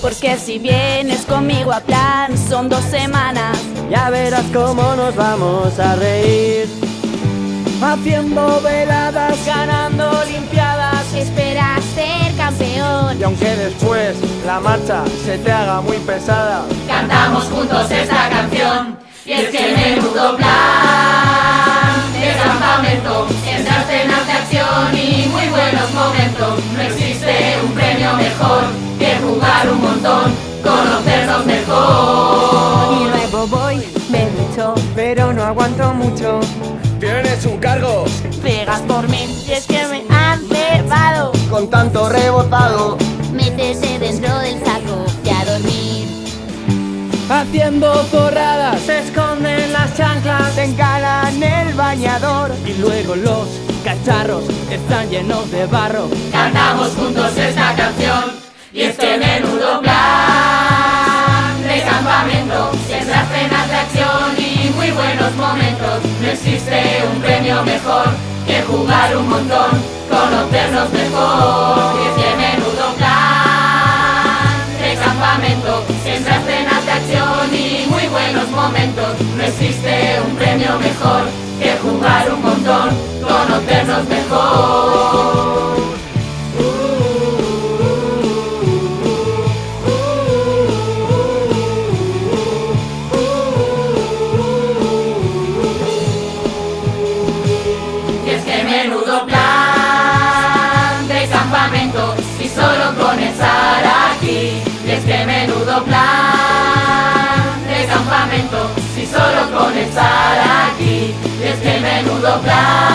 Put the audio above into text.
Porque si vienes conmigo a plan, son dos semanas. Ya verás cómo nos vamos a reír. Haciendo veladas, ganando limpiadas. Esperas ser campeón. Y aunque después la marcha se te haga muy pesada, Cantamos juntos esta canción y es que menudo plan de campamento entre conocernos mejor. Y luego voy, me ducho, pero no aguanto mucho. Tienes un cargo pegas por mí. Y es que me han cebado. con tanto rebotado. Métete dentro del saco y a dormir. Haciendo zorradas, se esconden las chanclas, se encalan el bañador y luego los cacharros están llenos de barro. Cantamos juntos esta canción y es que menudo plan que jugar un montón, conocernos mejor. Y es que menudo plan de campamento entre escenas de acción y muy buenos momentos. No existe un premio mejor que jugar un montón, conocernos mejor. Plan de campamento y solo con estar aquí. Y es que menudo plan de campamento si solo con estar aquí. Y es que menudo plan.